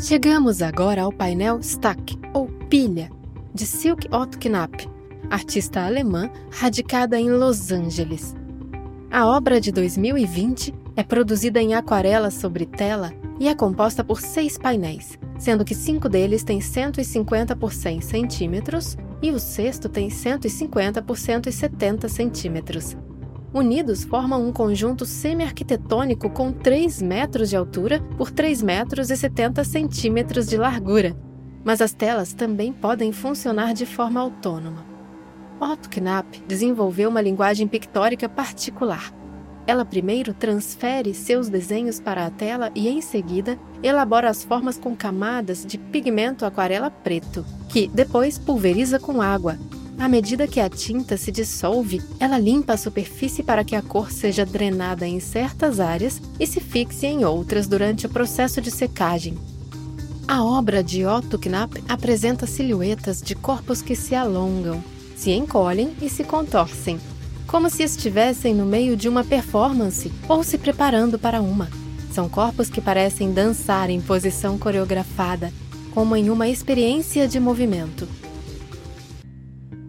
Chegamos agora ao painel Stack, ou Pilha, de Silke Otto Knapp, artista alemã radicada em Los Angeles. A obra de 2020 é produzida em aquarela sobre tela e é composta por seis painéis, sendo que cinco deles têm 150 por 100 centímetros e o sexto tem 150 por 170 centímetros. Unidos formam um conjunto semi-arquitetônico com 3 metros de altura por 3 metros e 70 centímetros de largura. Mas as telas também podem funcionar de forma autônoma. Otto Knapp desenvolveu uma linguagem pictórica particular. Ela primeiro transfere seus desenhos para a tela e, em seguida, elabora as formas com camadas de pigmento aquarela preto, que depois pulveriza com água, à medida que a tinta se dissolve, ela limpa a superfície para que a cor seja drenada em certas áreas e se fixe em outras durante o processo de secagem. A obra de Otto Knapp apresenta silhuetas de corpos que se alongam, se encolhem e se contorcem, como se estivessem no meio de uma performance ou se preparando para uma. São corpos que parecem dançar em posição coreografada, como em uma experiência de movimento.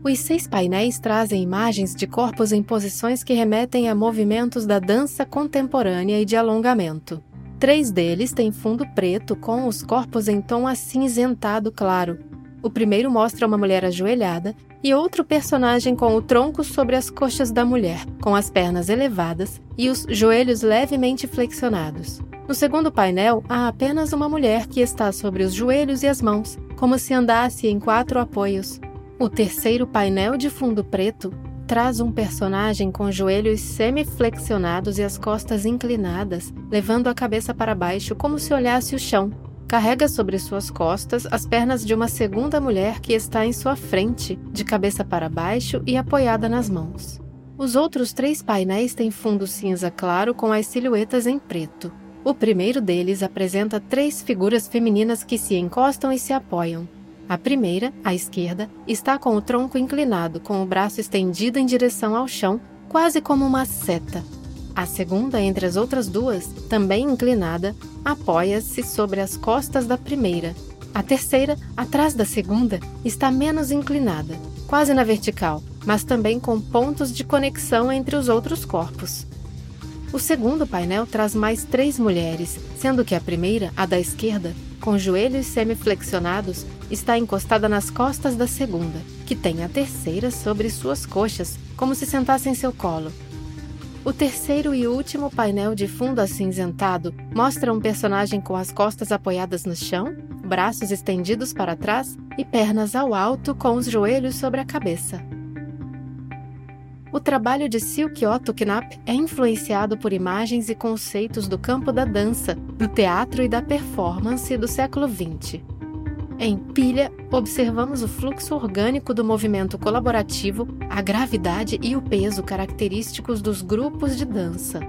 Os seis painéis trazem imagens de corpos em posições que remetem a movimentos da dança contemporânea e de alongamento. Três deles têm fundo preto com os corpos em tom acinzentado claro. O primeiro mostra uma mulher ajoelhada e outro personagem com o tronco sobre as coxas da mulher, com as pernas elevadas e os joelhos levemente flexionados. No segundo painel, há apenas uma mulher que está sobre os joelhos e as mãos, como se andasse em quatro apoios. O terceiro painel de fundo preto traz um personagem com joelhos semiflexionados e as costas inclinadas, levando a cabeça para baixo como se olhasse o chão. Carrega sobre suas costas as pernas de uma segunda mulher que está em sua frente, de cabeça para baixo e apoiada nas mãos. Os outros três painéis têm fundo cinza claro com as silhuetas em preto. O primeiro deles apresenta três figuras femininas que se encostam e se apoiam. A primeira, à esquerda, está com o tronco inclinado, com o braço estendido em direção ao chão, quase como uma seta. A segunda, entre as outras duas, também inclinada, apoia-se sobre as costas da primeira. A terceira, atrás da segunda, está menos inclinada, quase na vertical, mas também com pontos de conexão entre os outros corpos. O segundo painel traz mais três mulheres, sendo que a primeira, a da esquerda, com joelhos semiflexionados, está encostada nas costas da segunda, que tem a terceira sobre suas coxas, como se sentasse em seu colo. O terceiro e último painel de fundo acinzentado mostra um personagem com as costas apoiadas no chão, braços estendidos para trás e pernas ao alto com os joelhos sobre a cabeça. O trabalho de Silke Otto Knapp é influenciado por imagens e conceitos do campo da dança, do teatro e da performance do século XX. Em Pilha, observamos o fluxo orgânico do movimento colaborativo, a gravidade e o peso característicos dos grupos de dança.